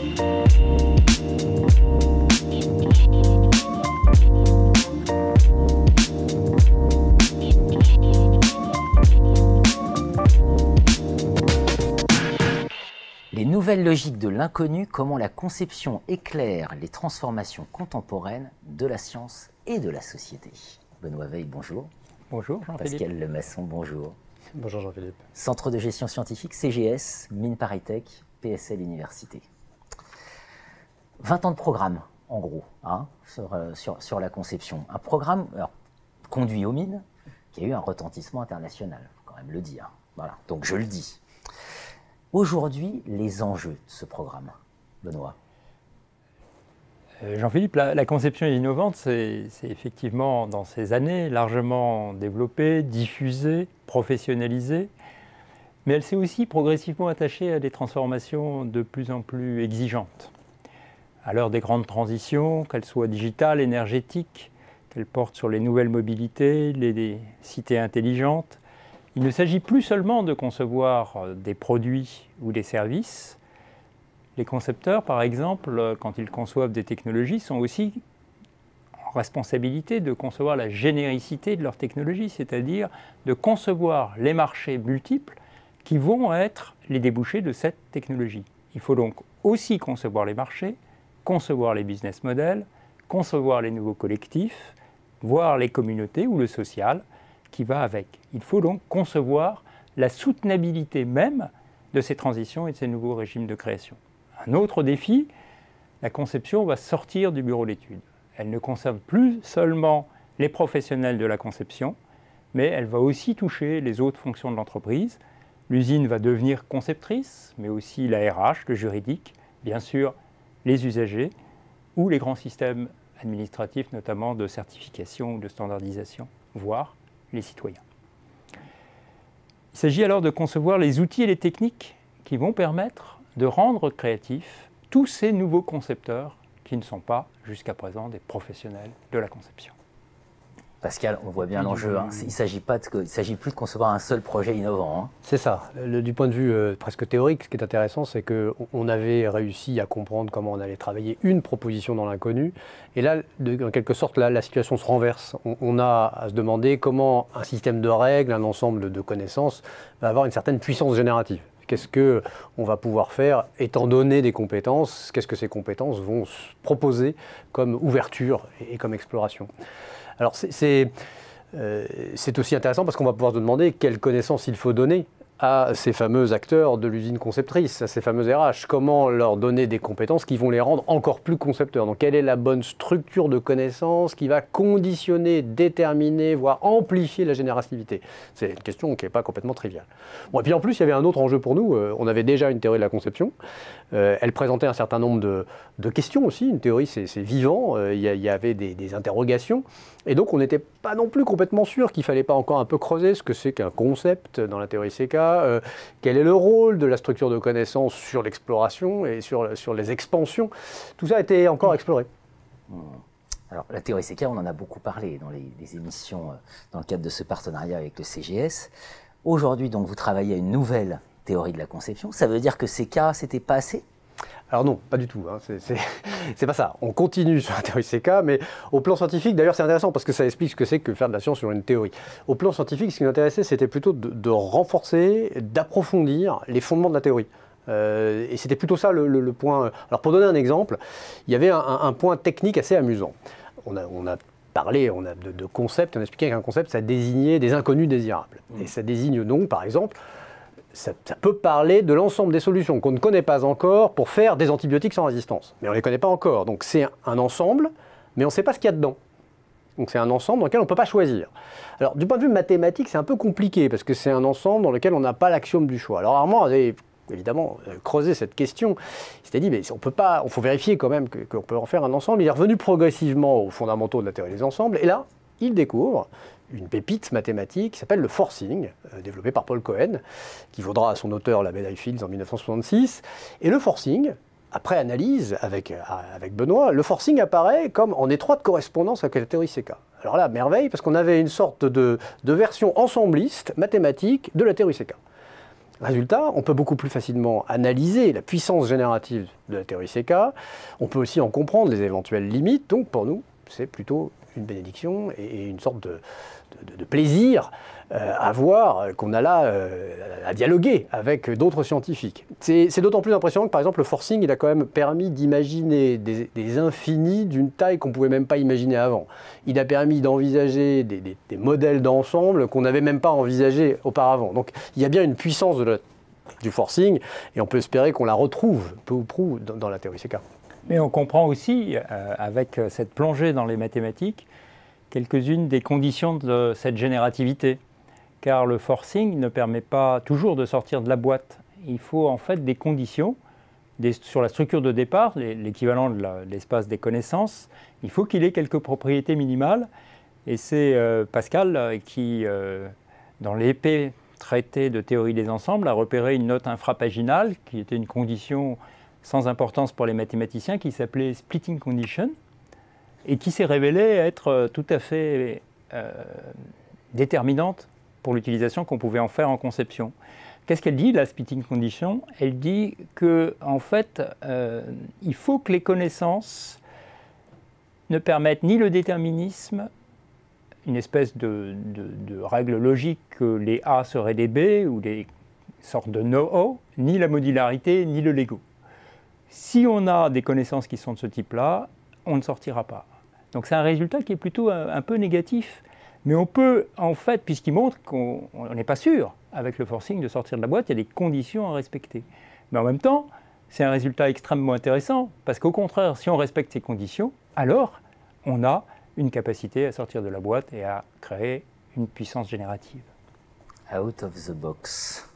Les nouvelles logiques de l'inconnu, comment la conception éclaire les transformations contemporaines de la science et de la société. Benoît Veil, bonjour. Bonjour Jean-Philippe. Pascal Lemasson, bonjour. Bonjour Jean-Philippe. Centre de gestion scientifique, CGS, Mine Paritech, PSL Université. 20 ans de programme, en gros, hein, sur, euh, sur, la conception. Un programme conduit aux mines qui a eu un retentissement international, il faut quand même le dire. Voilà, donc je le dis. Aujourd'hui, les enjeux de ce programme, Benoît? Euh, Jean-Philippe, la, la, conception innovante, c'est effectivement dans ces années largement développée, diffusée, professionnalisée, mais elle s'est aussi progressivement attachée à des transformations de plus en plus exigeantes. À l'heure des grandes transitions, qu'elles soient digitales, énergétiques, qu'elles portent sur les nouvelles mobilités, les, cités intelligentes, il ne s'agit plus seulement de concevoir des produits ou des services. Les concepteurs, par exemple, quand ils conçoivent des technologies, sont aussi en responsabilité de concevoir la généricité de leur technologie, c'est-à-dire de concevoir les marchés multiples qui vont être les débouchés de cette technologie. Il faut donc aussi concevoir les marchés, concevoir les business models, concevoir les nouveaux collectifs, voir les communautés ou le social, qui va avec. Il faut donc concevoir la soutenabilité même de ces transitions et de ces nouveaux régimes de création. Un autre défi, la conception va sortir du bureau d'études. Elle ne concerne plus seulement les professionnels de la conception, mais elle va aussi toucher les autres fonctions de l'entreprise. L'usine va devenir conceptrice, mais aussi la RH, le juridique, bien sûr les usagers ou les grands systèmes administratifs, notamment de certification ou de standardisation, voire les citoyens. Il s'agit alors de concevoir les outils et les techniques qui vont permettre de rendre créatifs tous ces nouveaux concepteurs qui ne sont pas jusqu'à présent des professionnels de la conception. Pascal, on voit bien l'enjeu. Hein. Il ne s'agit plus de concevoir un seul projet innovant. Hein. C'est ça. Le, du point de vue euh, presque théorique, ce qui est intéressant, c'est qu'on avait réussi à comprendre comment on allait travailler une proposition dans l'inconnu. Et là, de, en quelque sorte, là, la situation se renverse. On, on, a à se demander comment un système de règles, un ensemble de connaissances, va avoir une certaine puissance générative. Qu'est-ce qu'on va pouvoir faire étant donné des compétences Qu'est-ce que ces compétences vont proposer comme ouverture et, et comme exploration alors c'est euh, aussi intéressant parce qu'on va pouvoir se demander quelles connaissances il faut donner à ces fameux acteurs de l'usine conceptrice, à ces fameux RH Comment leur donner des compétences qui vont les rendre encore plus concepteurs? Donc, quelle est la bonne structure de connaissances qui va conditionner, déterminer, voire amplifier la générativité C'est une question qui n'est pas complètement triviale. Bon, et puis en plus, il y avait un autre enjeu pour nous. Euh, on avait déjà une théorie de la conception. Euh, elle présentait un certain nombre de, questions aussi. Une théorie, c'est vivant. Euh, il, y, avait des, interrogations. Et donc, on n'était pas non plus complètement sûr qu'il fallait pas encore un peu creuser ce que c'est qu'un concept dans la théorie CK, euh, quel est le rôle de la structure de connaissance sur l'exploration et sur, sur les expansions. Tout ça a été encore exploré. Mmh. Alors, la théorie CK, on en a beaucoup parlé dans les, émissions, dans le cadre de ce partenariat avec le CGS. Aujourd'hui, donc, vous travaillez à une nouvelle théorie de la conception. Ça veut dire que CK, c'était pas assez? Alors non, pas du tout. Hein. C'est pas ça. On continue sur la théorie CK, mais au plan scientifique, d'ailleurs c'est intéressant parce que ça explique ce que c'est que faire de la science sur une théorie. Au plan scientifique, ce qui m'intéressait, c'était plutôt de, de renforcer, d'approfondir les fondements de la théorie. Euh, et c'était plutôt ça le, le, le, point. Alors pour donner un exemple, il y avait un, un point technique assez amusant. On a, on a parlé on a de, de concept, on a expliqué qu'un concept, ça désignait des inconnus désirables. Mmh. Et ça désigne donc, par exemple, ça, peut parler de l'ensemble des solutions qu'on ne connaît pas encore pour faire des antibiotiques sans résistance. Mais on ne les connaît pas encore. Donc c'est un ensemble, mais on ne sait pas ce qu'il y a dedans. Donc c'est un ensemble dans lequel on ne peut pas choisir. Alors du point de vue mathématique, c'est un peu compliqué parce que c'est un ensemble dans lequel on n'a pas l'axiome du choix. Alors Armand avait évidemment euh, creusé cette question. Il s'était dit, mais on peut pas, il faut vérifier quand même qu'on peut en faire un ensemble. Il est revenu progressivement aux fondamentaux de la théorie des ensembles. Et là, il découvre une pépite mathématique qui s'appelle le forcing, euh, développé par Paul Cohen, qui vaudra à son auteur la médaille Fields en 1966. Et le forcing, après analyse avec, euh, avec Benoît, le forcing apparaît comme en étroite correspondance avec la théorie CK. Alors là, merveille, parce qu'on avait une sorte de, de version ensembliste mathématique de la théorie CK. Résultat, on peut beaucoup plus facilement analyser la puissance générative de la théorie CK, on peut aussi en comprendre les éventuelles limites, donc pour nous, c'est plutôt une bénédiction et une sorte de, plaisir euh, à voir qu'on a là euh, à dialoguer avec d'autres scientifiques. C'est d'autant plus impressionnant que par exemple le forcing, il a quand même permis d'imaginer des, infinis d'une taille qu'on ne pouvait même pas imaginer avant. Il a permis d'envisager des, modèles d'ensemble qu'on n'avait même pas envisagé auparavant. Donc il y a bien une puissance du forcing et on peut espérer qu'on la retrouve peu ou prou dans, dans la théorie CK. Mais on comprend aussi, euh, avec cette plongée dans les mathématiques, quelques-unes des conditions de cette générativité. Car le forcing ne permet pas toujours de sortir de la boîte. Il faut en fait des conditions sur la structure de départ, l'équivalent de l'espace des connaissances. Il faut qu'il ait quelques propriétés minimales. Et c'est euh, Pascal euh, qui, dans l'épée traité de théorie des ensembles, a repéré une note infrapaginale qui était une condition sans importance pour les mathématiciens qui s'appelait splitting condition et qui s'est révélée être euh, tout à fait euh, déterminante pour l'utilisation qu'on pouvait en faire en conception. Qu'est-ce qu'elle dit, la splitting condition? Elle dit que, en fait, euh, il faut que les connaissances ne permettent ni le déterminisme, une espèce de, de règle logique que les A seraient des B ou des sortes de no-O, ni la modularité, ni le Lego. Si on a des connaissances qui sont de ce type-là, on ne sortira pas. Donc c'est un résultat qui est plutôt un, peu négatif. Mais on peut, en fait, puisqu'il montre qu'on n'est pas sûr avec le forcing de sortir de la boîte, il y a des conditions à respecter. Mais en même temps, c'est un résultat extrêmement intéressant, parce qu'au contraire, si on respecte ces conditions, alors on a une capacité à sortir de la boîte et à créer une puissance générative. Out of the box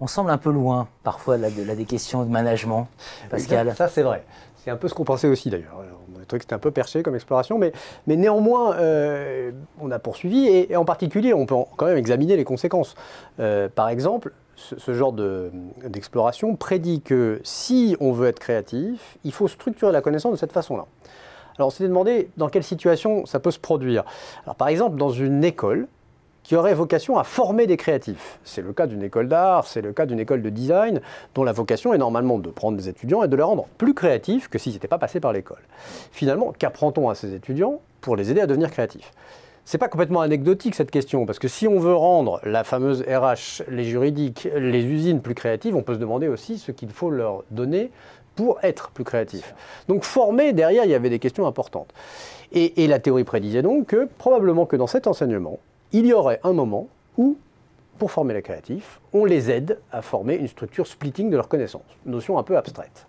on semble un peu loin parfois là, de, des questions de management. Pascal. Ça, c'est vrai. C'est un peu ce qu'on pensait aussi d'ailleurs. Trouvé que c'était un peu perché comme exploration, mais, mais néanmoins, euh, on a poursuivi et, en particulier, on peut quand même examiner les conséquences. Euh, par exemple, ce, genre d'exploration prédit que si on veut être créatif, il faut structurer la connaissance de cette façon-là. Alors, on s'était demandé dans quelle situation ça peut se produire. Alors, par exemple, dans une école, qui aurait vocation à former des créatifs. C'est le cas d'une école d'art, c'est le cas d'une école de design, dont la vocation est normalement de prendre des étudiants et de les rendre plus créatifs que s'ils n'étaient pas passés par l'école. Finalement, qu'apprend-on à ces étudiants pour les aider à devenir créatifs? C'est pas complètement anecdotique cette question, parce que si on veut rendre la fameuse RH, les juridiques, les usines plus créatives, on peut se demander aussi ce qu'il faut leur donner pour être plus créatifs. Donc former, derrière, il y avait des questions importantes. Et, et la théorie prédisait donc que probablement que dans cet enseignement, il y aurait un moment où, pour former les créatifs, on les aide à former une structure splitting de leurs connaissances, notion un peu abstraite.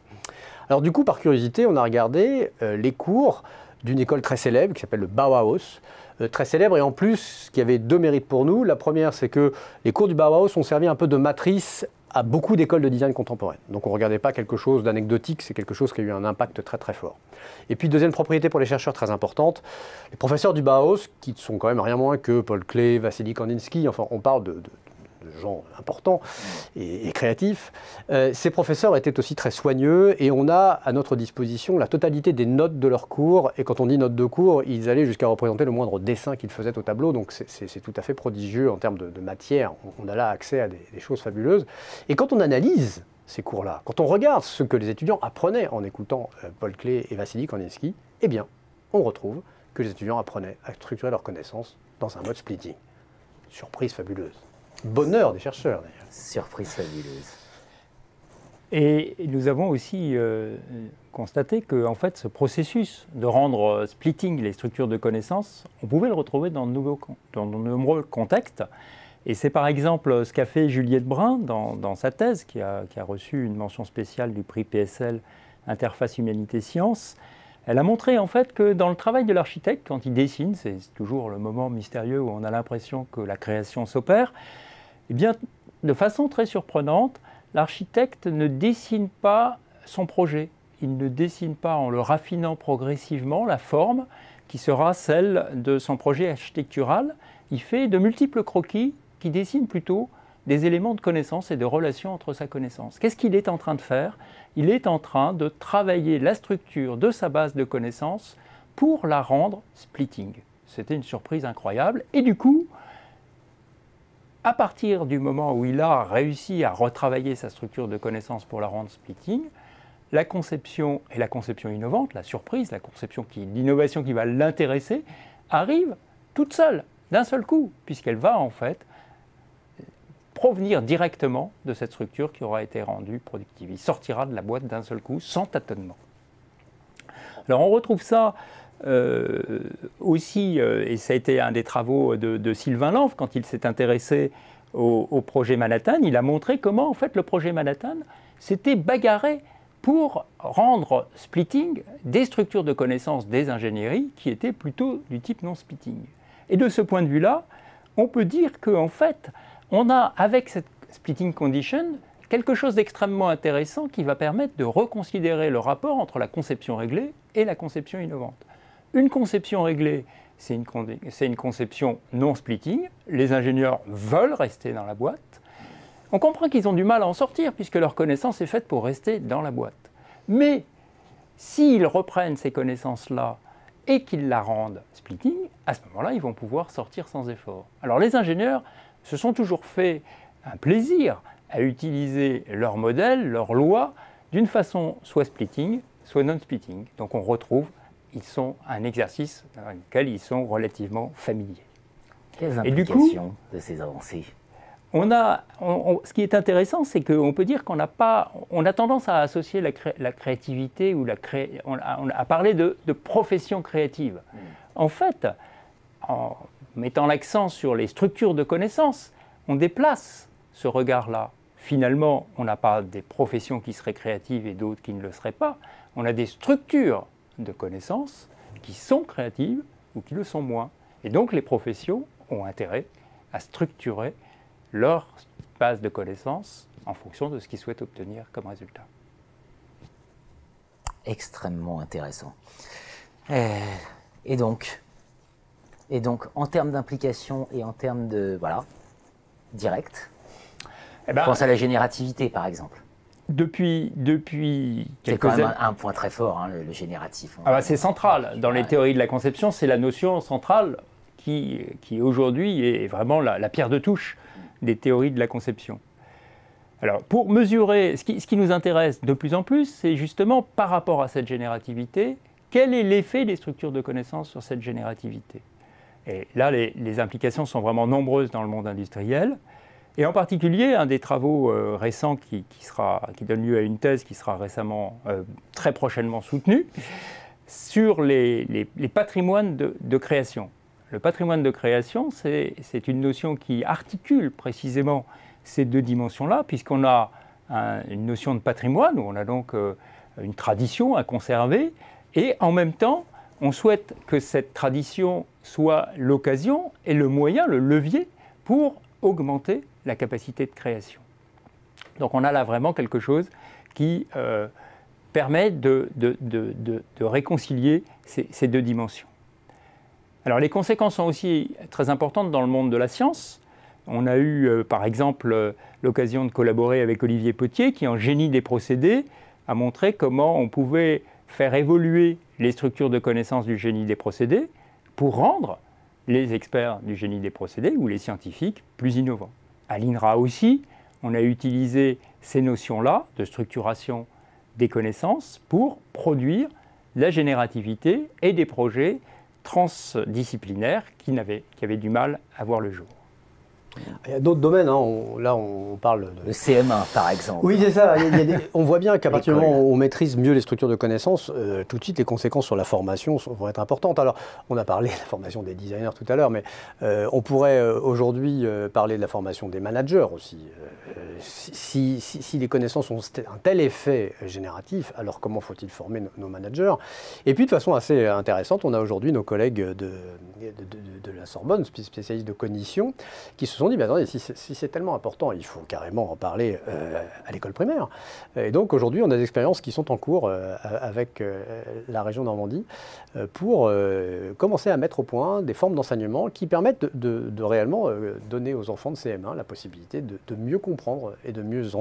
Alors du coup, par curiosité, on a regardé euh, les cours d'une école très célèbre qui s'appelle le Bauhaus, très célèbre et en plus qui avait deux mérites pour nous. La première, c'est que les cours du Bauhaus ont servi un peu de matrice à beaucoup d'écoles de design contemporaines. Donc on ne regardait pas quelque chose d'anecdotique, c'est quelque chose qui a eu un impact très très fort. Et puis deuxième propriété pour les chercheurs très importante, les professeurs du Bauhaus, qui sont quand même rien moins que Paul Klee, Vassili Kandinsky, enfin on parle de gens importants et, créatifs. Euh, ces professeurs étaient aussi très soigneux et on a à notre disposition la totalité des notes de leurs cours. Et quand on dit notes de cours, ils allaient jusqu'à représenter le moindre dessin qu'ils faisaient au tableau. Donc c'est tout à fait prodigieux en termes de, matière. On, a là accès à des, choses fabuleuses. Et quand on analyse ces cours-là, quand on regarde ce que les étudiants apprenaient en écoutant euh, Paul Klee et Vassili Kandinsky, eh bien, on retrouve que les étudiants apprenaient à structurer leurs connaissances dans un mode splitting. Surprise fabuleuse. Bonheur des chercheurs, d'ailleurs. Surprise fabuleuse. Et nous avons aussi euh, constaté que en fait, ce processus de rendre euh, splitting les structures de connaissances, on pouvait le retrouver dans de, nombreux contextes. Et c'est par exemple ce qu'a fait Juliette Brun dans, sa thèse, qui a, qui a, reçu une mention spéciale du prix PSL Interface Humanité-Sciences. Elle a montré en fait que dans le travail de l'architecte, quand il dessine, c'est toujours le moment mystérieux où on a l'impression que la création s'opère, eh de façon très surprenante, l'architecte ne dessine pas son projet. Il ne dessine pas en le raffinant progressivement la forme qui sera celle de son projet architectural. Il fait de multiples croquis qui dessinent plutôt des éléments de connaissance et de relation entre sa connaissance. Qu'est-ce qu'il est en train de faire? Il est en train de travailler la structure de sa base de connaissances pour la rendre splitting. C'était une surprise incroyable. Et du coup, à partir du moment où il a réussi à retravailler sa structure de connaissances pour la rendre splitting, la conception et la conception innovante, la surprise, la conception qui, l'innovation qui va l'intéresser, arrive toute seule, d'un seul coup, puisqu'elle va en fait provenir directement de cette structure qui aura été rendue productive. Il sortira de la boîte d'un seul coup, sans tâtonnement. Alors on retrouve ça euh, aussi, euh, et ça a été un des travaux de, Sylvain Lanf quand il s'est intéressé au, projet Manhattan, il a montré comment en fait le projet Manhattan s'était bagarré pour rendre splitting des structures de connaissances des ingénieries qui étaient plutôt du type non splitting. Et de ce point de vue-là, on peut dire qu'en fait, on a avec cette splitting condition quelque chose d'extrêmement intéressant qui va permettre de reconsidérer le rapport entre la conception réglée et la conception innovante. Une conception réglée, c'est une, conception non splitting. Les ingénieurs veulent rester dans la boîte. On comprend qu'ils ont du mal à en sortir puisque leur connaissance est faite pour rester dans la boîte. Mais s'ils reprennent ces connaissances-là et qu'ils la rendent splitting, à ce moment-là, ils vont pouvoir sortir sans effort. Alors les ingénieurs se sont toujours fait un plaisir à utiliser leur modèle, leur loi, d'une façon soit splitting, soit non-splitting. Donc on retrouve ils sont un exercice dans lequel ils sont relativement familiers. Quelles implications de ces avancées on a, ce qui est intéressant, c'est qu'on peut dire qu'on n'a pas, on a tendance à associer la, créativité ou la on, a, parlé de, profession créative. Mm. En fait, en mettant l'accent sur les structures de connaissances, on déplace ce regard-là. Finalement, on n'a pas des professions qui seraient créatives et d'autres qui ne le seraient pas. On a des structures de connaissances qui sont créatives ou qui le sont moins. Et donc les professions ont intérêt à structurer leur base de connaissances en fonction de ce qu'ils souhaitent obtenir comme résultat. Extrêmement intéressant. Euh, et donc, et donc en termes d'implication et en termes de voilà direct, eh ben, pense à la générativité par exemple depuis, depuis quelques années. C'est quand même un, point très fort, hein, le, génératif. Ah bah c'est central. Dans les théories de la conception, c'est la notion centrale qui, qui aujourd'hui est vraiment la, pierre de touche des théories de la conception. Alors, pour mesurer, ce qui, ce qui nous intéresse de plus en plus, c'est justement par rapport à cette générativité, quel est l'effet des structures de connaissances sur cette générativité? Et là, les, les implications sont vraiment nombreuses dans le monde industriel. Et en particulier, un des travaux euh, récents qui, sera, qui, donne lieu à une thèse qui sera récemment, euh, très prochainement soutenue, sur les, patrimoines de, création. Le patrimoine de création, c'est une notion qui articule précisément ces deux dimensions-là, puisqu'on a une notion de patrimoine, où on a donc euh, une tradition à conserver, et en même temps, on souhaite que cette tradition soit l'occasion et le moyen, le levier pour augmenter la capacité de création. Donc on a là vraiment quelque chose qui euh, permet de, réconcilier ces, deux dimensions. Alors les conséquences sont aussi très importantes dans le monde de la science. On a eu euh, par exemple euh, l'occasion de collaborer avec Olivier Potier qui en génie des procédés a montré comment on pouvait faire évoluer les structures de connaissance du génie des procédés pour rendre les experts du génie des procédés ou les scientifiques plus innovants. À l'INRA aussi, on a utilisé ces notions-là de structuration des connaissances pour produire la générativité et des projets transdisciplinaires qui, qui avaient du mal à voir le jour. Il y a d'autres domaines, hein. là on parle de... Le CM1 par exemple. Oui c'est ça, on voit bien qu'à partir du moment où on maîtrise mieux les structures de connaissances, euh, tout de suite les conséquences sur la formation vont être importantes. Alors on a parlé de la formation des designers tout à l'heure, mais euh, on pourrait euh, aujourd'hui parler de la formation des managers aussi. Si, les connaissances ont un tel effet génératif, alors comment faut-il former nos, managers? Et puis de façon assez intéressante, on a aujourd'hui nos collègues de, de, de la Sorbonne, spécialistes de cognition, qui se sont dit, mais attendez, si c'est tellement important, il faut carrément en parler euh, à l'école primaire. Et donc aujourd'hui, on a des expériences qui sont en cours euh, avec euh, la région Normandie pour commencer à mettre au point des formes d'enseignement qui permettent de, réellement donner aux enfants de CM1 la possibilité de, mieux comprendre et de mieux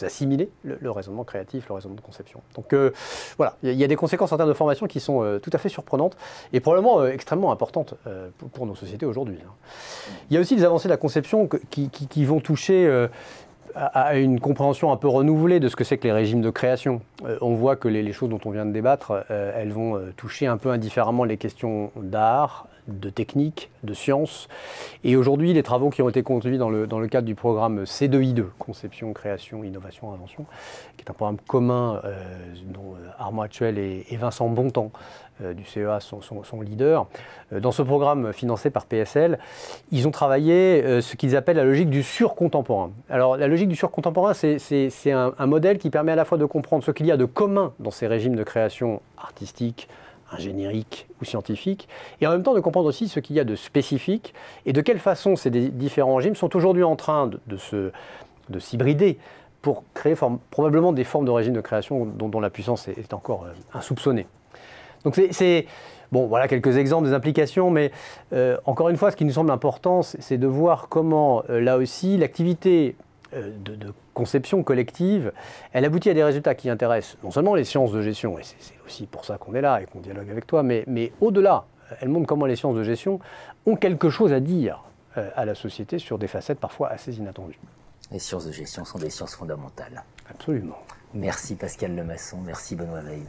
assimiler le, raisonnement créatif, le raisonnement de conception. Donc euh, voilà, il y, a des conséquences en termes de formation qui sont euh, tout à fait surprenantes et probablement euh, extrêmement importantes pour, nos sociétés aujourd'hui. Hein. Il y a aussi des avancées de la conception qui, vont toucher à, une compréhension un peu renouvelée de ce que c'est que les régimes de création. on voit que les, les, choses dont on vient de débattre, elles vont toucher un peu indifféremment les questions d'art, de technique, de science. Et aujourd'hui, les travaux qui ont été conduits dans le, dans le cadre du programme C2I2, Conception, Création, Innovation, Invention, qui est un programme commun euh, dont euh, Armand Actuel et, Vincent Bontemps euh, du CEA sont, leaders. Dans ce programme financé par PSL, ils ont travaillé ce qu'ils appellent la logique du surcontemporain. Alors la logique du surcontemporain, c'est un modèle qui permet à la fois de comprendre ce qu'il y a de commun dans ces régimes de création artistique, ingénierique ou scientifique, et en même temps de comprendre aussi ce qu'il y a de spécifique et de quelle façon ces différents régimes sont aujourd'hui en train de, s'hybrider pour créer probablement des formes de régimes de création dont, la puissance est, encore euh, insoupçonnée. Donc c'est Bon, voilà quelques exemples des implications, mais euh, encore une fois, ce qui nous semble important, c'est de voir comment, euh, là aussi, l'activité euh, de, conception collective, elle aboutit à des résultats qui intéressent non seulement les sciences de gestion, et c'est aussi pour ça qu'on est là et qu'on dialogue avec toi, mais, mais au-delà, elle montre comment les sciences de gestion ont quelque chose à dire euh, à la société sur des facettes parfois assez inattendues. Les sciences de gestion sont des sciences fondamentales. Absolument. Merci Pascal Lemasson, merci Benoît Veil.